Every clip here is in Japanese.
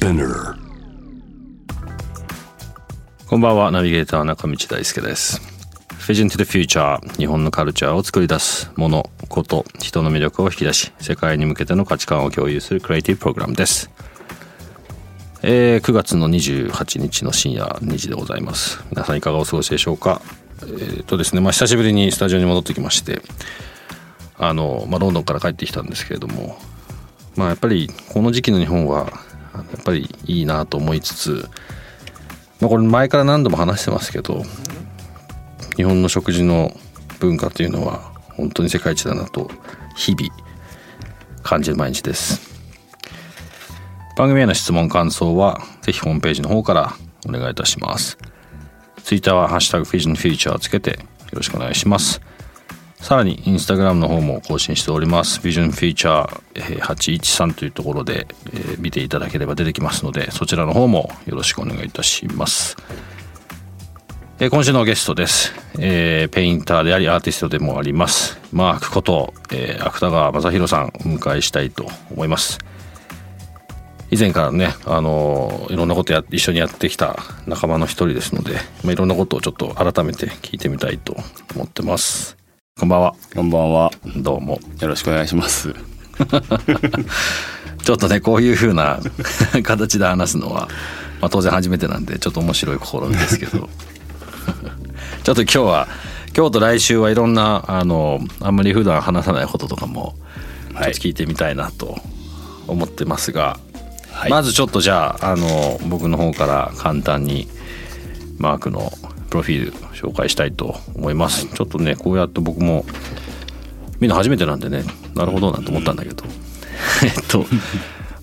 Spinner. こんばんは、ナビゲーター中道大輔です。Vision to the Future 日本のカルチャーを作り出すもの、こと、人の魅力を引き出し、世界に向けての価値観を共有するクリエイティブプログラムです。えー9月の28日の深夜2時でございます。皆さんいかがお過ごしでしょうか？えーとですね、まあ久しぶりにスタジオに戻ってきまして、あの、まあロンドンから帰ってきたんですけれども、まあやっぱりこの時期の日本はやっぱりいいなと思いつつ、まあ、これ前から何度も話してますけど日本の食事の文化というのは本当に世界一だなと日々感じる毎日です。番組への質問感想はぜひホームページの方からお願いいたします。ツイッターは「ハッシュタグ FisionFuture」をつけてよろしくお願いします。さらにインスタグラムの方も更新しております。Vision Future 813というところで、えー見ていただければ出てきますのでそちらの方もよろしくお願いいたします、えー今週のゲストです、えーペインターでありアーティストでもあります。マークこと、えー芥川雅弘さんお迎えしたいと思います。以前からね、あのいろんなことや一緒にやってきた仲間の一人ですので、まあ、いろんなことをちょっと改めて聞いてみたいと思ってます。こんばんは。こんばんは。どうも。よろしくお願いします。ちょっとねこういう風な 形で話すのは、まあ、当然初めてなんでちょっと面白い試みですけど。ちょっと今日は今日と来週はいろんなあのあんまり普段話さないこととかもちょっはいと聞いてみたいなと思ってますが、はい。まずちょっとじゃああの僕の方から簡単にマークのプロフィール紹介したいと思います、ちょっとねこうやって僕も見るの初めてなんでねなるほどなと思ったんだけど。えっと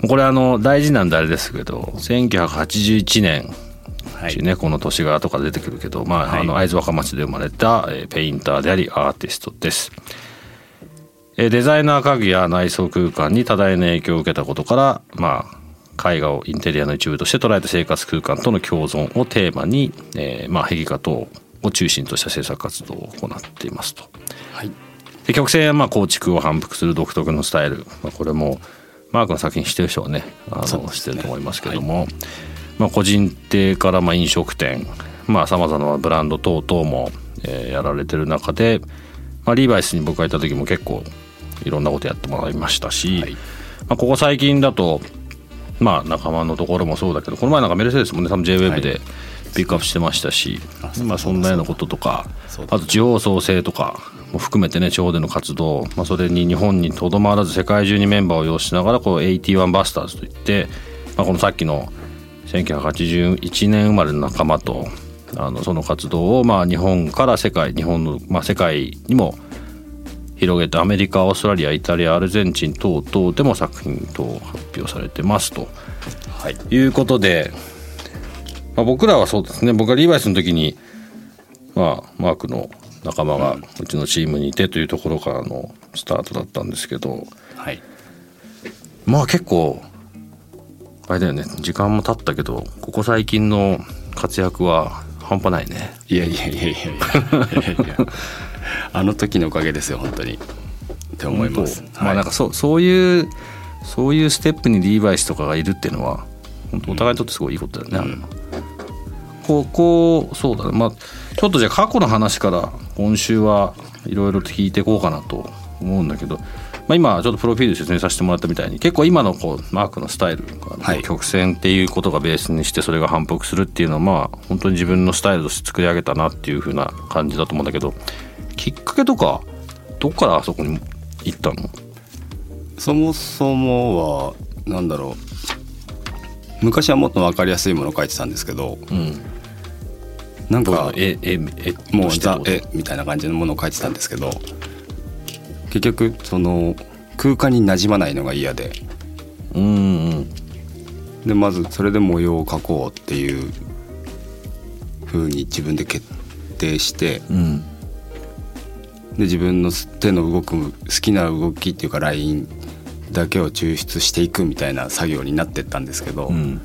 これあの大事なんであれですけど1981年はい。ね、この年が後から出てくるけど、まあはい。あの会津若松で生まれた、えーペインターでありアーティストです。えーデザイナー家具や内装空間に多大な影響を受けたことから、まあ、絵画をインテリアの一部として捉えた生活空間との共存をテーマに、えーまあ、壁画等を中心とした制作活動を行っていますと。はい。で曲線やまあ構築を反復する独特のスタイル、まあ、これもマークの作品知ってる人はねあのね。知ってると思いますけども、まあ、個人店からまあ飲食店。さまざ、まなブランド等々も、えーやられてる中で、まあ、リーバイスに僕がいた時も結構いろんなことやってもらいましたし、はい。まあ、ここ最近だとまあ仲間のところもそうだけどこの前なんかメルセデスもね多分 JWEB でピックアップしてましたし、あそうまあ、そんなようなこととかあと地方創生とかも含めてね地方での活動、まあ、それに日本にとどまらず世界中にメンバーを擁しながらこう81バスターズといって、まあ、このさっきの1981年生まれの仲間とあのその活動をまあ日本から世界日本の、まあ、世界にも広げてアメリカオーストラリアイタリアアルゼンチン等々でも作品等発表されてますとはい。いうことで、まあ、僕らはそうですね僕はリーバイスの時に、まあ、マークの仲間がうちのチームにいてというところからのスタートだったんですけどはい。まあ結構あれだよね時間も経ったけどここ最近の活躍は半端ないね。いやいやいやいやいやいや。あの時のおかげですよ本当に。って思います。本当まあなんかそうそういうそういうステップにリーバイスとかがいるっていうのは本当お互いにとってすごいいいことだよね。ここそうだねまあちょっとじゃあ過去の話から今週はいろいろと聞いていこうかなと思うんだけど、まあ、今ちょっとプロフィール説明させてもらったみたいに結構今のこうマークのスタイルがはい曲線っていうことがベースにしてそれが反復するっていうのはまあ本当に自分のスタイルとして作り上げたなっていう風な感じだと思うんだけどきっかけとかどっからあそこに行ったの？そもそもはなんだろう。昔はもっと分かりやすいものを書いてたんですけど、うん。なんかえええもうザ絵みたいな感じのものを書いてたんですけど結局その空間に馴染まないのが嫌で。うんうん。でまずそれで模様を描こうっていう風に自分で決定してうんで自分の手の動く好きな動きっていうかラインだけを抽出していくみたいな作業になってったんですけど、うん。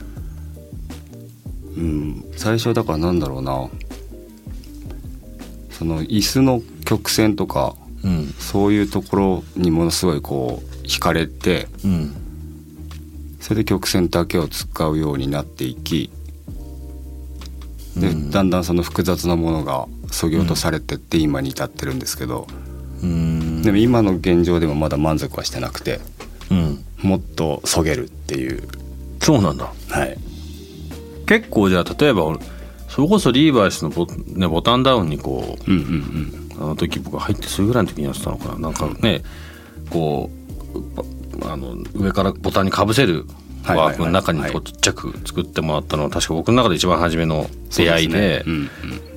うん、最初だからなんだろうな。その椅子の曲線とかうん。そういうところにものすごいこう惹かれてうん。それで曲線だけを使うようになっていきで、うん。だんだんその複雑なものがそぎ落とされてって今に至ってるんですけど、うん。でも今の現状でもまだ満足はしてなくてうん。もっとそげるっていう。そうなんだ。はい。結構じゃあ例えば俺それこそリーバイスのボ,、ね、ボタンダウンにこうんうんうあの時僕が入ってすぐぐらいの時にやってたのかな。なんかねこうばあの上からボタンにかぶせるワークの中にこちっちゃく作ってもらったのは確か僕の中で一番初めの出会いで。うんうん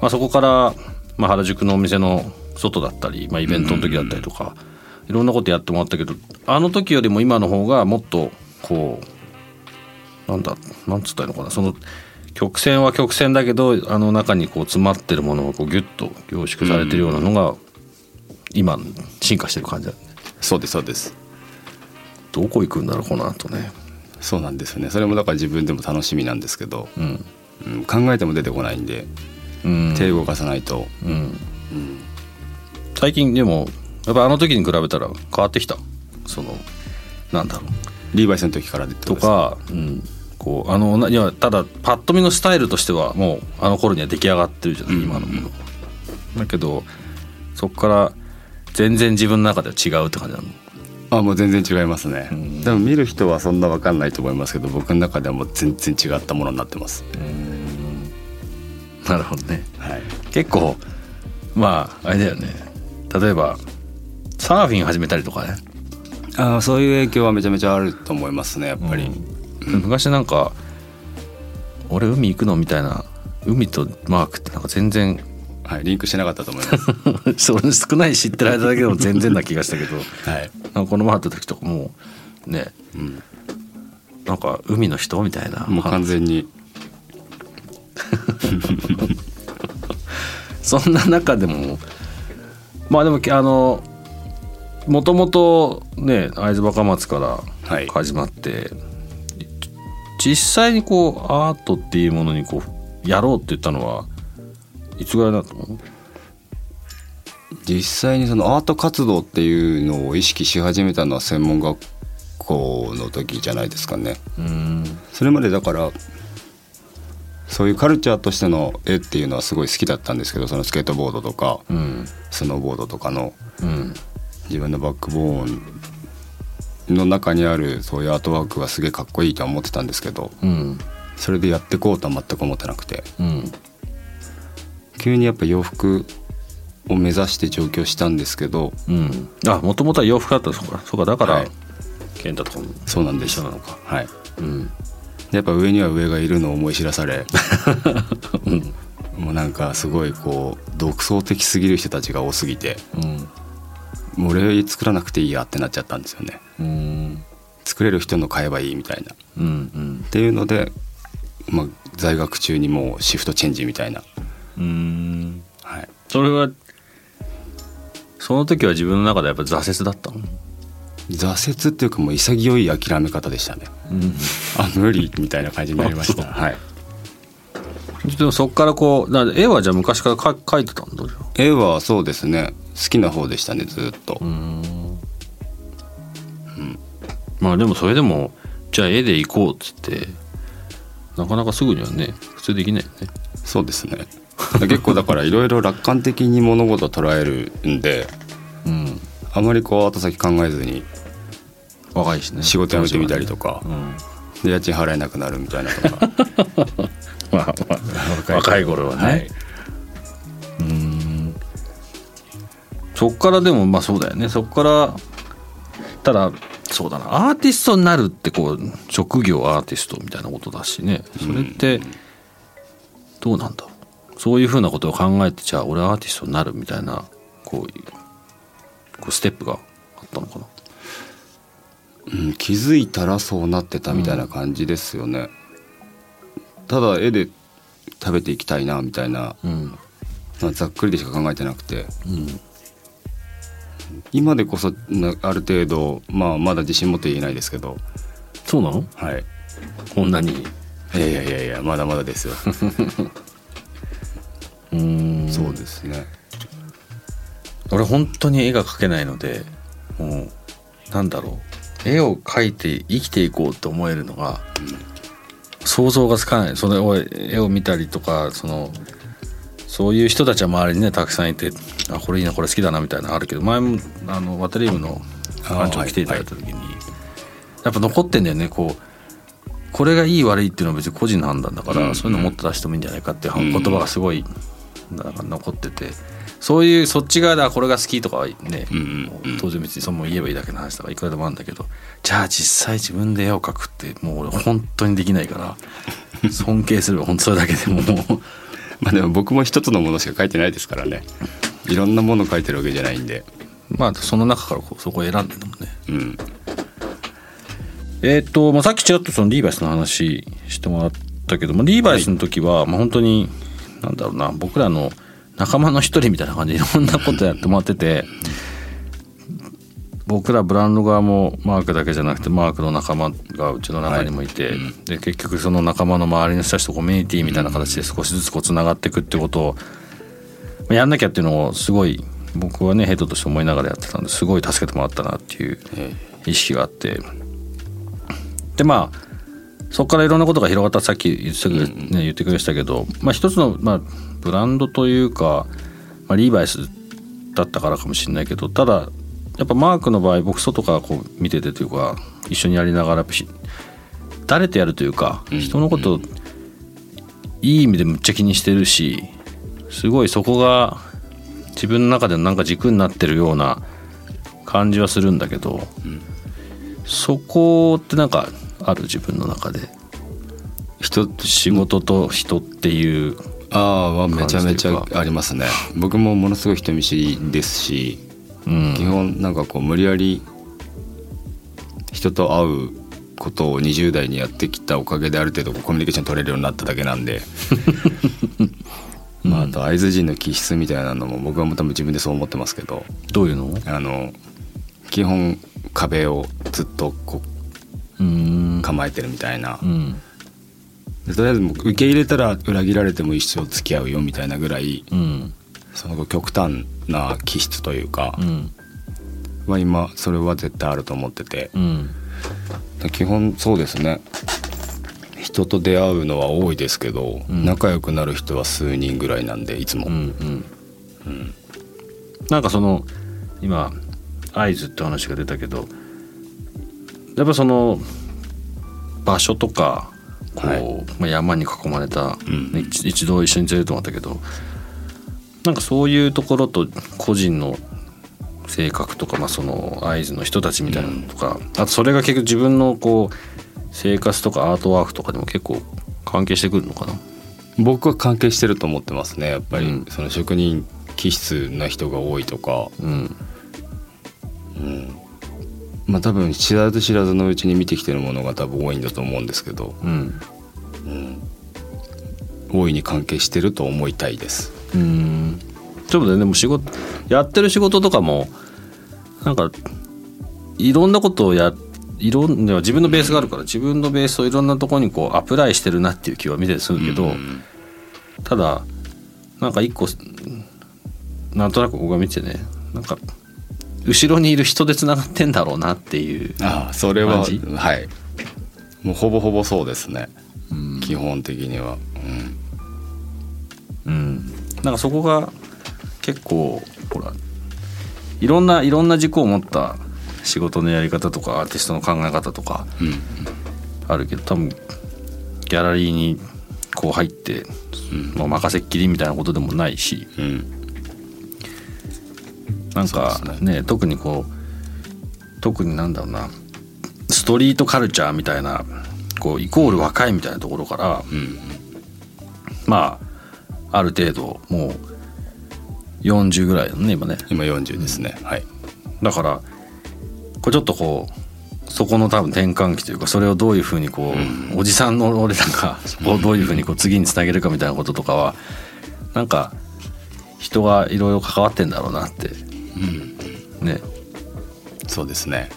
まあ、そこから、まあ、原宿のお店の外だったり、まあ、イベントの時だったりとか、いろんなことやってもらったけどあの時よりも今の方がもっとこうなんだなんつったらいいのかな。その曲線は曲線だけどあの中にこう詰まってるものがこうギュッと凝縮されてるようなのが今進化してる感じだね。そうですそうです。どこ行くんだろうこの後ね。そうなんですよね。それもだから自分でも楽しみなんですけど、うん。うん、考えても出てこないんでうん手動かさないと、うん。うん。最近でもやっぱあの時に比べたら変わってきた？そのなんだろう。リーバイスの時からとか、うん、こうあのないやただパッと見のスタイルとしてはもうあの頃には出来上がってるじゃない、うん。今のものだけどそこから全然自分の中では違うって感じなの？あもう全然違いますね、ん。でも見る人はそんな分かんないと思いますけど僕の中ではもう全然違ったものになってます、なるほどね。はい。結構まああれだよね。例えばサーフィン始めたりとかね。あそういう影響はめちゃめちゃあると思いますねやっぱり、昔なんか「俺海行くの?」みたいな海とマークってなんか全然はい、リンクしてなかったと思います。それ少ない知ってる間だけでも全然な気がしたけど。はい、なんかこの前会った時とかもうねうん、なんか海の人みたいな。もう完全に そんな中でも。まあでもあのもともとね会津若松かはい。ら始まって、実際にこうアートっていうものにこうやろうって言ったのはいつぐらいだったの？実際にそのアート活動っていうのを意識し始めたのは専門学校の時じゃないですかね。うん。それまでだからそういうカルチャーとしての絵っていうのはすごい好きだったんですけどそのスケートボードとかうん。スノーボードとかの。うん。自分のバックボーンの中にあるそういうアートワークがすげえかっこいいとは思ってたんですけどうん。それでやっていこうとは全く思ってなくて。うん。急にやっぱ洋服を目指して上京したんですけどうん。あもともとは洋服だったそうか。そうか。だから、はい。健太とかもそうなんです。一緒なのか。はい。うん。でやっぱ上には上がいるのを思い知らされ。もうなんかすごいこう独創的すぎる人たちが多すぎて。うん。もう俺作らなくていいやってなっちゃったんですよね。うん。作れる人の買えばいいみたいな。っうんうん。ていうので、まあ、在学中にもうシフトチェンジみたいな、うん。はい、それはその時は自分の中でやっぱ挫折だったの？挫折っていうかもう潔い諦め方でしたね。うんあ無理みたいな感じになりました。はい。でもそっからこうだ絵はじゃあ昔からか描いてたんだ絵はそうですね。好きな方でしたねずっと、うん。まあでもそれでもじゃあ絵で行こうっつってなかなかすぐにはね普通できないよね。そうですね。結構だからいろいろ楽観的に物事を捉えるんでうんあまりこう後先考えずに若いしね。仕事辞めてみたりとかうん。で家賃払えなくなるみたいなとか。まあまあ若い頃はね、はい。うん。そっからでもまあそうだよね。そっからただそうだな。アーティストになるってこう職業アーティストみたいなことだしね。それってどうなんだろう。そういうふうなことを考えてじゃあ俺アーティストになるみたいなこういうこうステップがあったのかな。うん、気づいたらそうなってたみたいな感じですよね、ただ絵で食べていきたいなみたいな、うん。まあ、ざっくりでしか考えてなくて。うん。今でこそなある程度、まあ、まだ自信持って言えないですけど。そうなの？はい。こんなに？いやいやいやいやまだまだですよ。うん。そうですね俺本当に絵が描けないのでもうなんだろう。絵を描いて生きていこうと思えるのが、想像がつかない。それを絵を見たりとかそのそういう人たちは周りにねたくさんいてあこれいいなこれ好きだなみたいなのあるけど前もあのワタリウムの館長来ていただいた時に、やっぱ残ってんだよね。こうこれがいい悪いっていうのは別に個人の判断だから、うんそういうのもっと出してもいいんじゃないかっていううん。言葉がすごいなんか残っててそういうそっち側ではこれが好きとかはね、うんうんうん。当然別にその言えばいいだけの話とかいくらでもあるんだけどじゃあ実際自分で絵を描くってもう俺本当にできないから 尊敬する本当それだけでももう。まあでも僕も一つのものしか書いてないですからね。いろんなもの書いてるわけじゃないんで。まあその中からこうそこを選んでるもんね。うん。えっ、と、まあ、さっきちらっとそのリーバイスの話してもらったけど、まあ、リーバイスの時は、まあ、本当になんだろうな僕らの仲間の一人みたいな感じ。で いろんなことやってもらってて。僕らブランド側もマークだけじゃなくてマークの仲間がうちの中にもいて、で結局その仲間の周りの人たちとコミュニティみたいな形で少しずつこうつながっていくってことをまあやんなきゃっていうのをすごい僕はねヘッドとして思いながらやってたんですごい助けてもらったなっていうえ。意識があって。でまあそこからいろんなことが広がった。さっき言ってくれ,、ね、言ってくれましたけど、まあ、一つの、まあ、ブランドというか、まあ、リーバイスだったからかもしれないけどただやっぱマークの場合僕外からこう見ててというか一緒にやりながら誰とやるというかうん。人のこといい意味でむっちゃ気にしてるしすごいそこが自分の中でのなんか軸になってるような感じはするんだけど、そこってなんかある自分の中で。人仕事と人っていうああはめちゃめちゃありますね。僕もものすごい人見知りですし、うん。基本なんかこう無理やり人と会うことを20代にやってきたおかげである程度コミュニケーション取れるようになっただけなんで、まあ、あと会津人の気質みたいなのも僕はも多分自分でそう思ってますけど。どういうの？あの基本壁をずっとこう構えてるみたいな。とりあえずもう受け入れたら裏切られても一生付き合うよみたいなぐらいうん。その極端な気質というかうん。は今それは絶対あると思っててうん。基本そうですね。人と出会うのは多いですけど、うん。仲良くなる人は数人ぐらいなんでいつも、うん。うん。なんかその今合図って話が出たけどやっぱその場所とかこう、はい。まあ、山に囲まれた、うん。ね一一度一緒に連れてもらったけどなんかそういうところと個人の性格とか、まあ、その合図の人たちみたいなのとか、あとそれが結局自分のこう生活とかアートワークとかでも結構関係してくるのかな？僕は関係してると思ってますねやっぱり、うん。その職人気質な人が多いとか。うんまあ多分知らず知らずのうちに見てきてるものが多分多いんだと思うんですけど。うん。大いに関係してると思いたいです。うん。そうだよねでも仕事やってる仕事とかもなんかいろんなことをやいろんな自分のベースがあるから自分のベースをいろんなところにこうアプライしてるなっていう気は見ててするけど、うん。ただなんか一個なんとなく僕が見てねなんか後ろにいる人でつながってんだろうなっていうああそれははい。もうほぼほぼそうですね、基本的には、うん。うん、なんかそこが結構ほらいろんないろんな軸を持った仕事のやり方とかアーティストの考え方とかうん。あるけど多分ギャラリーにこう入って、まあ、任せっきりみたいなことでもないしうんなんかそうですね。特にこう特になんだろうなストリートカルチャーみたいなこうイコール若いみたいなところから、うん。まあある程度もう40ぐらいだね今ね。今40ですね、はい。だからこれちょっとこうそこの多分転換期というかそれをどういうふうにこう、おじさんの俺らがそこをどういうふうにこう次につなげるかみたいなこととかはなんか人がいろいろ関わってんだろうなって、ねそうですね。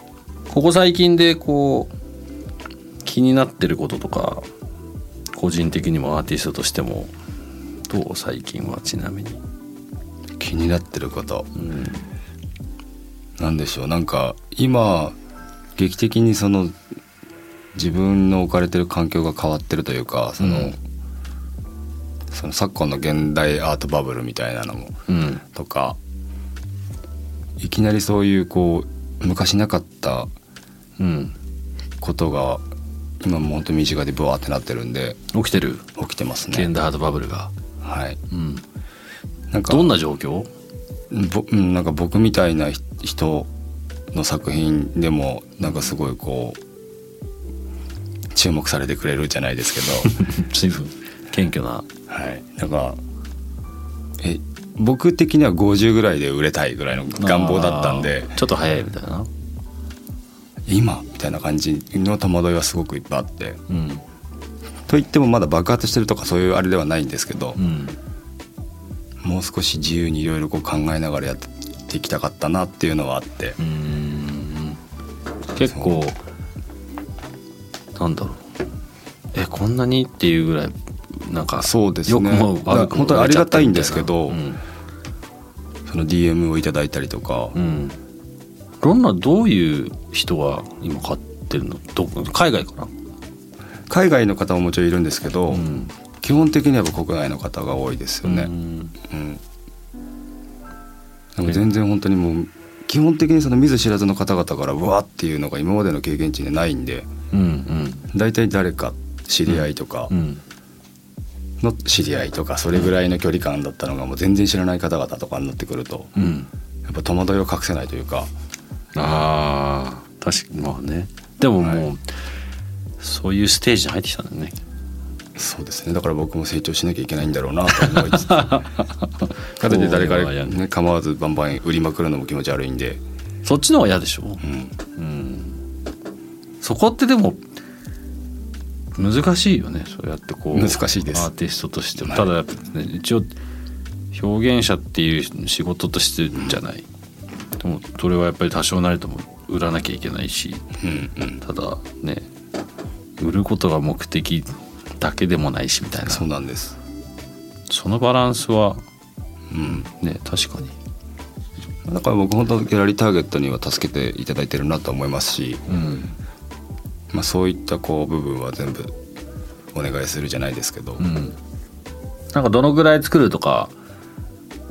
ここ最近でこう気になってることとか個人的にもアーティストとしてもどう最近はちなみに？気になってること。うん。なんでしょう。なんか今劇的にその自分の置かれてる環境が変わってるというかその,、うん。その昨今の現代アートバブルみたいなのもうん。とかいきなりそういうこう昔なかったうん、ことが今も本当に身近でブワーってなってるんで起きてる？起きてますね。現代アートバブルが、はい。うん、なんかどんな状況？ぼうんなんか僕みたいなひ人の作品でもなんかすごいこう注目されてくれるじゃないですけ 随分謙虚な。どはい。なんかえ僕的には50ぐらいで売れたいぐらいの願望だったんで。ちょっと早いみたいな。今みたいな感じの戸惑いはすごくいっぱいあって。うん。と言ってもまだ爆発してるとかそういうあれではないんですけどう、ん。もう少し自由にいろいろこう考えながらやっていきたかったなっていうのはあって。結構なんだろう。えこんなにっていうぐらいなんかそうですね。本当にありがたいんですけどうん。その DM をいただいたりとか、うん。どんなどういう人が今買ってるの？ど海外かな？海外の方ももちろんいるんですけど、うん。基本的には国内の方が多いですよね。うん。うん。全然本当にもう基本的にその見ず知らずの方々からうわっていうのが今までの経験値でないんでうん大体誰か知り合いとかうんうんの知り合いとかそれぐらいの距離感だったのがもう全然知らない方々とかになってくるとうん。やっぱ戸惑いを隠せないというか。あー確かにまあね。でももう、はそういうステージに入ってきたんだよね。そうですね。だから僕も成長しなきゃいけないんだろうなと思いつつ。かといって誰かこれは嫌ね構わずバンバン売りまくるのも気持ち悪いんで、そっちの方が嫌でしょ、うん、うん、そこってでも難しいよねそうやってこう難しいです。アーティストとしても。はい。ただやっぱ、ね、一応表現者っていう仕事としてじゃない。でもそれはやっぱり多少なりとも売らなきゃいけないし。うんうん。ただね売ることが目的だけでもないしみたいな。そうなんです。そのバランスはうん。ね確かに。だから僕本当ギャラリーターゲットには助けていただいてるなと思いますし、うんまあ、そういったこう部分は全部お願いするじゃないですけど、うん。なんかどのぐらい作るとか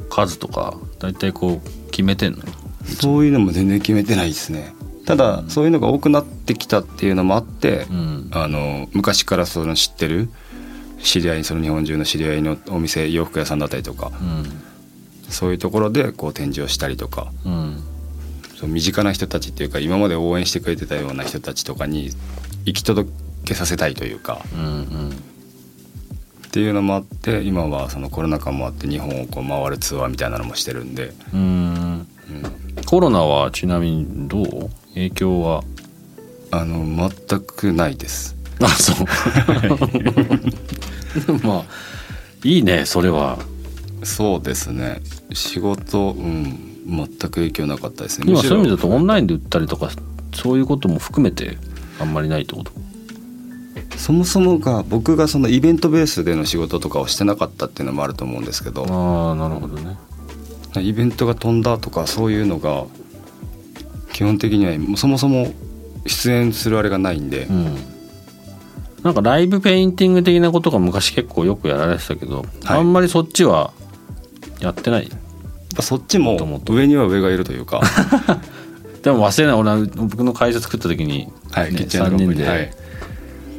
数とか大体こう決めてんの？そういうのも全然決めてないですね。ただそういうのが多くなってきたっていうのもあって、うん。あの昔からその知ってる知り合いその日本中の知り合いのお店洋服屋さんだったりとかうん。そういうところでこう展示をしたりとか。うんそう身近な人たちっていうか今まで応援してくれてたような人たちとかに行き届けさせたいというか。うんうん。っていうのもあって今はそのコロナ禍もあって日本をこう回るツアーみたいなのもしてるんで、うんうん、コロナはちなみにどう？影響は？あの全くないです。あそう。まあいいねそれは。そうですね。仕事うん全く影響なかったですね。今そういう意味だとオンラインで売ったりとかそういうことも含めてあんまりないってこと？ろそもそもが僕がそのイベントベースでの仕事とかをしてなかったっていうのもあると思うんですけどああなるほどね。イベントが飛んだとかそういうのが基本的にはそもそも出演するあれがないんで、うん。なんかライブペインティング的なことが昔結構よくやられてたけど、はい。あんまりそっちはやってない？ぱそっちも上には上がいるというか。でも忘れない俺は僕の会社作った時に、ねはいキッチンカ3人で、はい。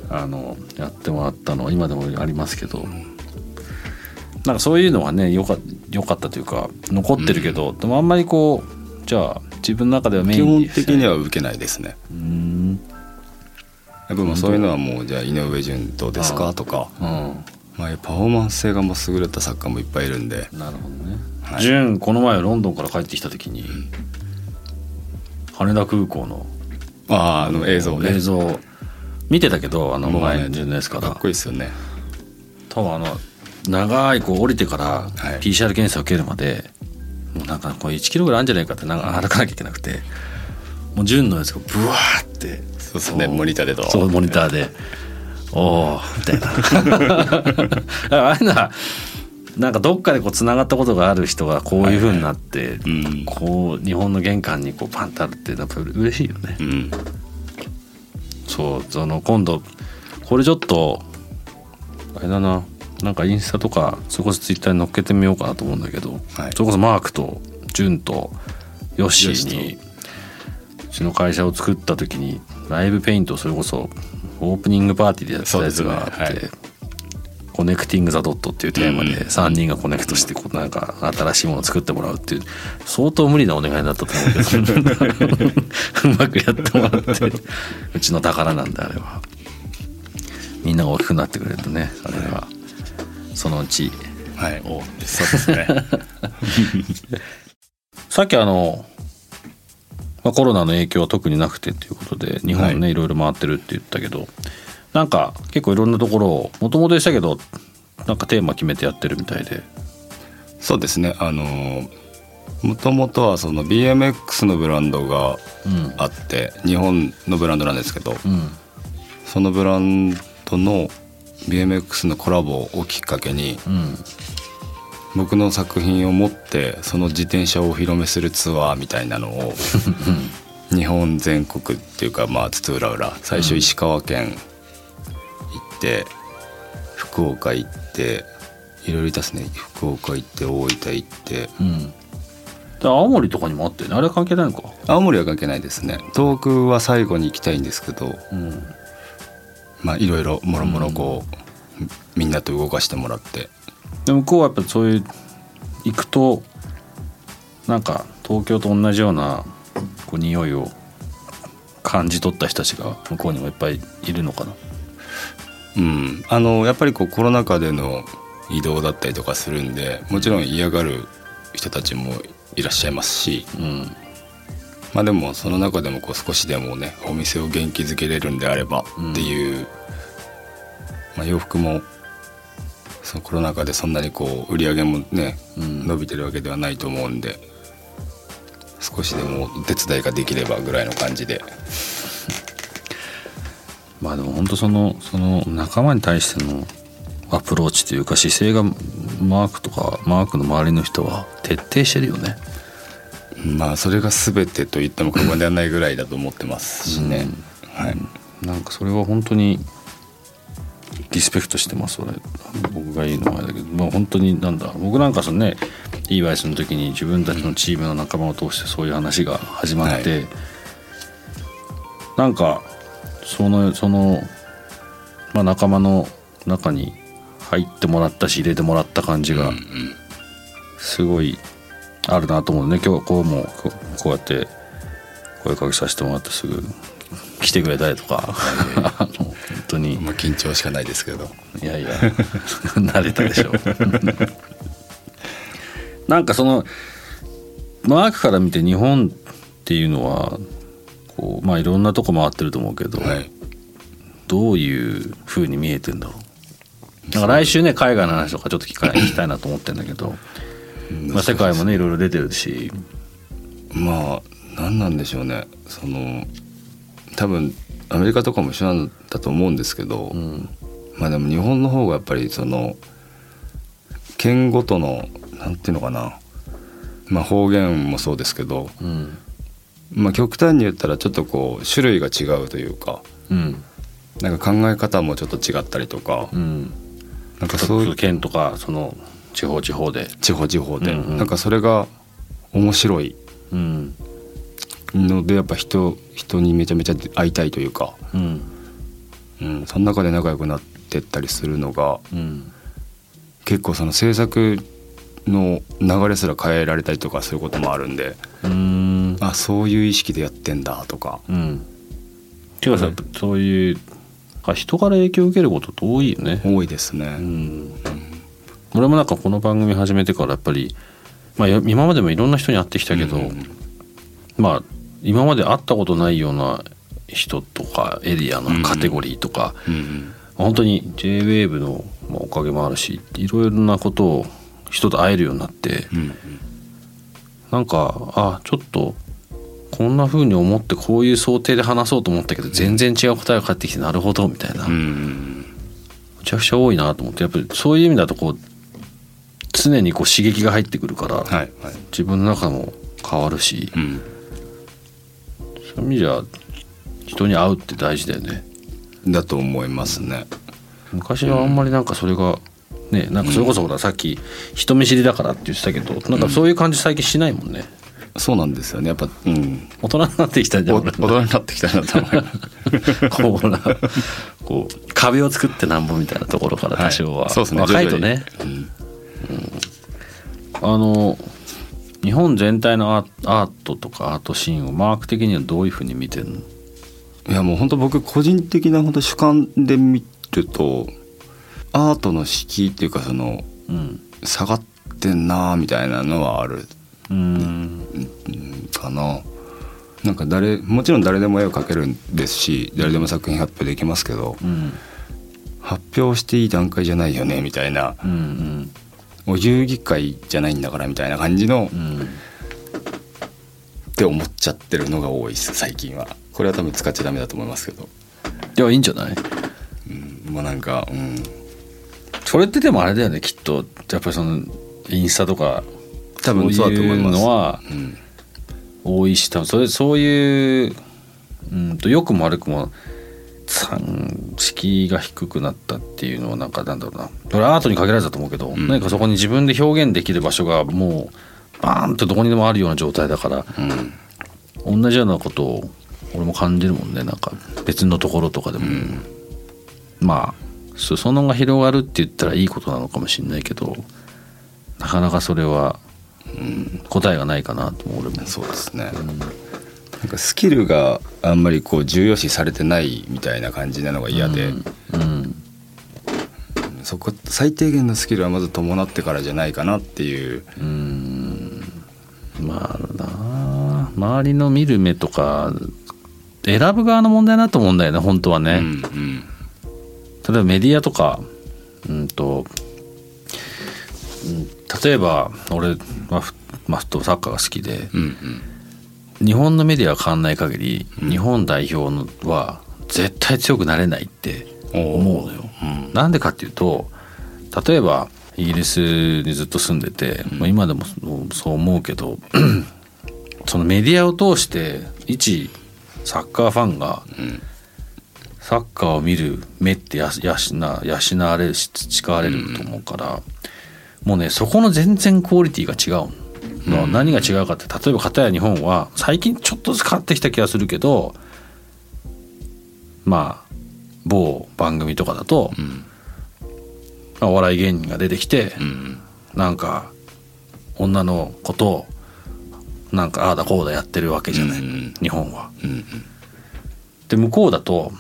あのやってもらったのは今でもありますけど、なんかそういうのはねよかよかったというか残ってるけど、でもあんまりこうじゃあ自分の中ではメイ基ン本的には受けないですね。うん。やっぱそういうのはもうじゃあ井上順どうですかとか、うんまあ、パフォーマンス性がもう優れた作家もいっぱいいるんで。なるほどね。はい。ジュンこの前ロンドンから帰ってきた時に羽田空港のあああの映像ね。映像。見てたけどあのもうね前のやつかから。っこいいですよね。多分あの長いこう降りてからはい。PCR 検査を受けるまで、もうなんかこれ1キロぐらいあるんじゃないかってなんか歩かなきゃいけなくて。もう純のやつがブワーって。そうですねモニターでと。そうモニターで「おお」みたいな。ああいうのはなんかどっかでこうつながったことがある人がこういうふうになって、うん。こう日本の玄関にこうパンとあるってやっぱ嬉しいよね。うん。そうその今度これちょっとあれだな。なんかインスタとかそれこそツイッターに載っけてみようかなと思うんだけど、はい。それこそマークとジュンとヨッシーにうちの会社を作った時にライブペイントをそれこそオープニングパーティーでやってたやつがあって、そうですね Connecting the Dot っていうテーマでうん。3人がコネクトしてこうなんか新しいものを作ってもらうっていう相当無理なお願いだったと思うけど うまくやってもらって。うちの宝なんだあれは。みんなが大きくなってくれるとねあれは。そのうち。はいおそうですね。さっきあの、まあ、コロナの影響は特になくてということで日本ね、、はい。ろいろ回ってるって言ったけどなんか結構いろんなところをもともとでしたけどなんかテーマ決めてやってるみたいで。そうですね。あのもともとはその BMX のブランドがうん。あって日本のブランドなんですけどうん。そのブランドの BMX のコラボをきっかけにうん僕の作品を持ってその自転車をお披露目するツアーみたいなのを 日本全国っていうかまあ津々浦々最初石川県行って福岡行っていろいろいたっすね。福岡行って大分行って。うん。で青森とかにもあってねあれ関係ないのか。青森は関係ないですね。東北は最後に行きたいんですけどうん。まあいろいろもろもろこう、みんなと動かしてもらってで向こうはやっぱそういう行くとなんか東京と同じようなこう匂いを感じ取った人たちが向こうにもいっぱいいるのかな。うん。あのやっぱりこうコロナ禍での移動だったりとかするんでもちろん嫌がる人たちもいらっしゃいますしうん。まあでもその中でもこう少しでもねお店を元気づけれるんであればっていう、まあ、洋服もそのコロナ禍でそんなにこう売り上げもね、うん。伸びてるわけではないと思うんで少しでもお手伝いができればぐらいの感じで。まあでも本当そのその仲間に対してのアプローチというか姿勢がマークとかマークの周りの人は徹底してるよね。まあそれが全てと言っても過言ではないぐらいだと思ってますしね、はい、なんかそれは本当にリスペクトしてます俺。僕が言うのはあれだけど、まあ、本当になんだ。僕なんかそのね EYS の時に自分たちのチームの仲間を通してそういう話が始まって、なんかそのその、まあ、仲間の中に入ってもらったし入れてもらった感じがすごいあるなと思うね。今日はこうもこうやって声かけさせてもらってすぐ来てくれたりとか 当に。まあ緊張しかないですけど。いやいや。慣れたでしょ なんかそのマークから見て日本っていうのはこうまあいろんなとこ回ってると思うけど、はい。どういう風に見えてんだろう。なんか来週ね海外の話とかちょっと聞か聞きたいなと思ってんだけど、まあ、世界もねいろいろ出てるし。まあ何なんでしょうね。その多分アメリカとかも一緒なんだと思うんですけど、うん。まあでも日本の方がやっぱりその県ごとのなんていうのかなまあ方言もそうですけど、うん。まあ、極端に言ったらちょっとこう種類が違うというかうん。なんか考え方もちょっと違ったりとか、うん。なんかそういう県とかその地方地方で。地方地方で、うんうん。なんかそれが面白いうんのでやっぱ人人にめちゃめちゃ会いたいというか、うん。うん、その中で仲良くなってったりするのがうん。結構その制作の流れすら変えられたりとかすることもあるんでうん。あそういう意識でやってんだとか。うん。ていうかさ、そういうあ人から影響を受けることって多いよね。多いですね。うん。俺もなんかこの番組始めてからやっぱり、まあ、や今までもいろんな人に会ってきたけど、うん。まあ今まで会ったことないような人とかエリアのカテゴリーとか、うん本当に JWAVE のまあおかげもあるしいろいろなことを人と会えるようになってうんなんかあちょっとこんな風に思ってこういう想定で話そうと思ったけど全然違う答えが返ってきてなるほどみたいな、うんうむん。ちゃくちゃ多いなと思ってやっぱりそういう意味だとこう常にこう刺激が入ってくるから、はいはい。自分の中も変わるしうんそういう意味じゃ人に会うって大事だよね。だと思いますね。昔はあんまりなんかそれが、ねなんかそれこそほらさっき人見知りだからって言ってたけどなんかそういう感じ最近しないもんね。そうなんですよね。やっぱうん。大人になってきたんじゃ大人になってきたなと思います。こうほらこう壁を作ってなんぼみたいなところから多少は、はい。そうですね。若いとね。徐々に。あの日本全体のアートとかアートシーンをマーク的にはどういうふうに見てるの？いやもう本当僕個人的な本当主観で見るとアートの敷居っていうかそのうん下がってんなーみたいなのはある。うん。かな。なんか誰もちろん誰でも絵を描けるんですし誰でも作品発表できますけどうん。発表していい段階じゃないよねみたいなうんお遊戯会じゃないんだからみたいな感じのうんうんって思っちゃってるのが多いです最近は。これは多分使っちゃダメだと思いますけど、ではいいんじゃない？うん、もうなんかうん。それってでもあれだよねきっと。やっぱりそのインスタとか多分そうだと思います。のはうん。多いし多分それそういううんと良くも悪くも産敷居が低くなったっていうのはなんかなんだろうな。これアートに限らずだと思うけど、ん。何かそこに自分で表現できる場所がもうバーンとどこにでもあるような状態だからうん。同じようなことを俺も感じるもんね。なんか別のところとかでも、まあ裾野が広がるって言ったらいいことなのかもしれないけどなかなかそれは、うん。答えがないかなと思う俺も。そうですね、なんかスキルがあんまりこう重要視されてないみたいな感じなのが嫌で、うん。そこ最低限のスキルはまず伴ってからじゃないかなっていう。うん。まあな。あ周りの見る目とか選ぶ側の問題だと思うんだよね本当はね、うんうん。例えばメディアとか。うんと、うん。例えば俺はフ,、まあ、フットサッカーが好きで。うん日本のメディアが変わんない限り、日本代表のは絶対強くなれないって思うのよ。うん。なんでかっていうと例えばイギリスにずっと住んでて、まあ今でもそう思うけど そのメディアを通して一サッカーファンがうん。サッカーを見る目ってややしな養われるし培われると思うから、もうねそこの全然クオリティが違うの、何が違うかって例えば片や日本は最近ちょっとずつ変わってきた気がするけどまあ某番組とかだと、うん。まあお笑い芸人が出てきて、うん。なんか女の子となんかああだこうだやってるわけじゃない、うん日本は。うん。で向こうだと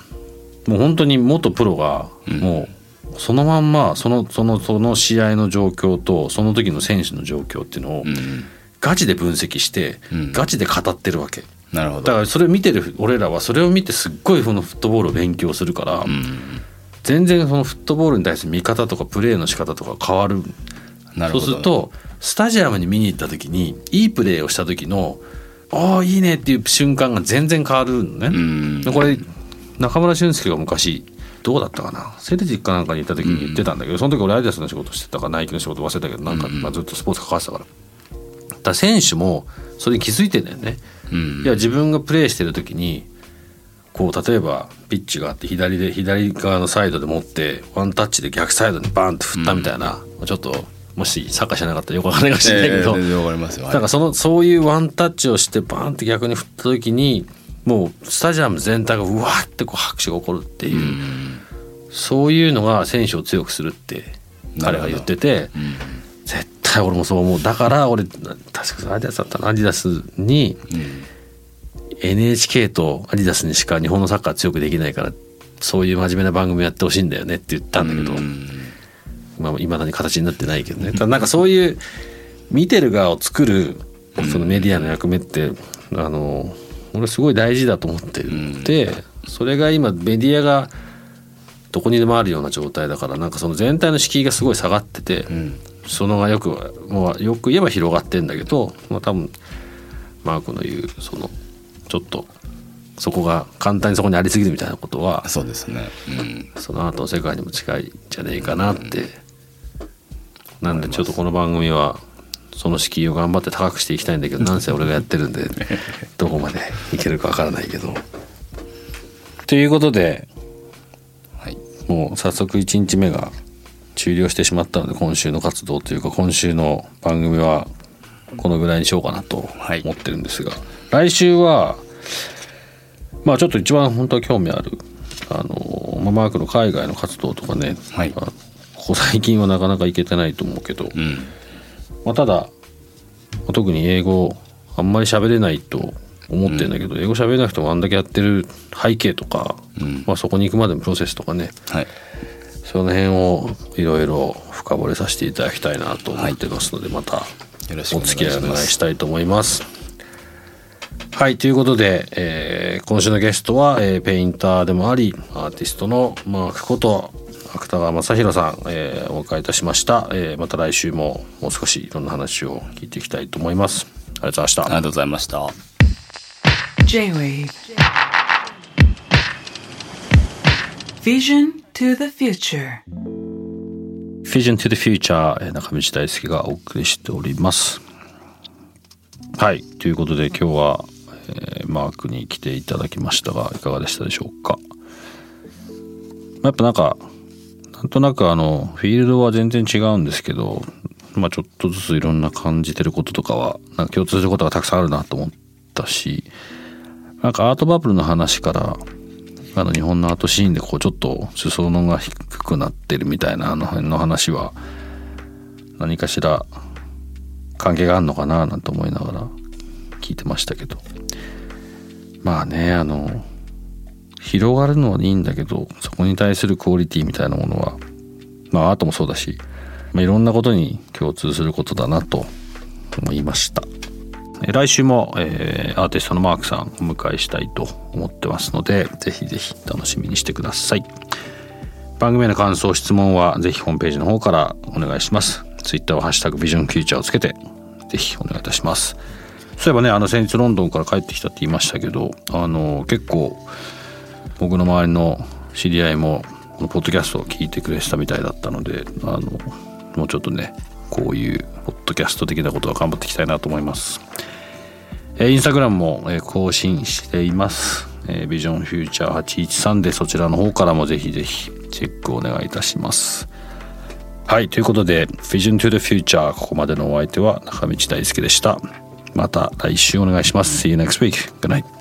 もう本当に元プロがうん。もうそのまんまそのそのその試合の状況とその時の選手の状況っていうのをうんガチで分析してうん。ガチで語ってるわけ。なるほど。だからそれを見てる俺らはそれを見てすっごいそのフットボールを勉強するからうん全然そのフットボールに対する見方とかプレーの仕方とか変わる。そうなるほど。するとスタジアムに見に行った時にいいプレーをした時の「ああいいね」っていう瞬間が全然変わるのね。うんでこれ中村俊輔が昔どうだったかな？セルティックかなんかに行った時に言ってたんだけど、その時俺アイダスの仕事してたかナイキの仕事忘れたけどなんか、うんまあ、ずっとスポーツ関わってたから。だから選手もそれに気づいてんだよね。うん。いや自分がプレーしてる時にこう例えばピッチがあって左で左側のサイドで持ってワンタッチで逆サイドにバーンと振ったみたいな、ちょっともしサッカーしなかったらよくわかんないかもしれないけど、えーかります。よだからそのそういうワンタッチをしてバーンって逆に振った時にもうスタジアム全体がうわーってこう拍手が起こるっていう、うんそういうのが選手を強くするって彼が言っててうん絶対俺もそう思う。だから俺確かアディダスだったなアディダスにうん NHK とアディダスにしか日本のサッカー強くできないからそういう真面目な番組やってほしいんだよねって言ったんだけど、うんまあ、未だに形になってないけどね。ただなんかそういう見てる側を作るそのメディアの役目ってあの俺すごい大事だと思ってるで、それが今メディアがどこにでもあるような状態だからなんかその全体の敷居がすごい下がってて、そのがよくもうよく言えば広がってんだけど、まあ、多分マークの言うそのちょっとそこが簡単にそこにありすぎるみたいなことはそうですね、うん、その後の世界にも近いんじゃねえかなって、なんでちょっとこの番組はその敷居を頑張って高くしていきたいんだけどなんせ俺がやってるんで どこまでいけるかわからないけど。ということで、はい、もう早速1日目が終了してしまったので今週の活動というか今週の番組はこのぐらいにしようかなと思ってるんですが、はい、来週はまあちょっと一番本当は興味あるあの、まあ、マークの海外の活動とかね、はい、ここ最近はなかなか行けてないと思うけど、うん、まあ、ただ特に英語あんまり喋れないと思ってるんだけど、うん、英語喋れなくてもあんだけやってる背景とか、うん、まあ、そこに行くまでのプロセスとかね、はい、その辺をいろいろ深掘りさせていただきたいなと思ってますので、またお付き合いお願いしたいと思います。はいということで、えー、今週のゲストは、えー、ペインターでもありアーティストのマークこと芥川正弘さん、えー、お迎えいたしました、えー、また来週ももう少しいろんな話を聞いていきたいと思います。ありがとうございました。ありがとうございました。J-Wave. Vision to the Future. Vision to the Future 中道大輔がお送りしております。はい。ということで今日は、えー、マークに来ていただきましたがいかがでしたでしょうか。やっぱなんかなんとなくあのフィールドは全然違うんですけどまあちょっとずついろんな感じてることとかはなんか共通することがたくさんあるなと思ったしなんかアートバブルの話からあの日本のアートシーンでこうちょっと裾野が低くなってるみたいなあの辺の話は何かしら関係があるのかななんて思いながら聞いてましたけど。まあねあの広がるのはいいんだけどそこに対するクオリティみたいなものはまあアートもそうだし、まあ、いろんなことに共通することだなと思いました。来週も、えー、アーティストのマークさんお迎えしたいと思ってますのでぜひぜひ楽しみにしてください。番組への感想質問はぜひホームページの方からお願いします。ツイッターはハッシュタグビジョンフューチャーをつけてぜひお願いいたします。そういえばねあの先日ロンドンから帰ってきたって言いましたけどあの結構僕の周りの知り合いもこのポッドキャストを聞いてくれてたみたいだったのであのもうちょっとねこういうポッドキャスト的なことは頑張っていきたいなと思います。えインスタグラムも、え更新しています。えビジョンフューチャー813でそちらの方からもぜひぜひチェックお願いいたします。はい、ということで Vision to the Future ここまでのお相手は中道大輔でした。また来週お願いします。See you next week. Good night.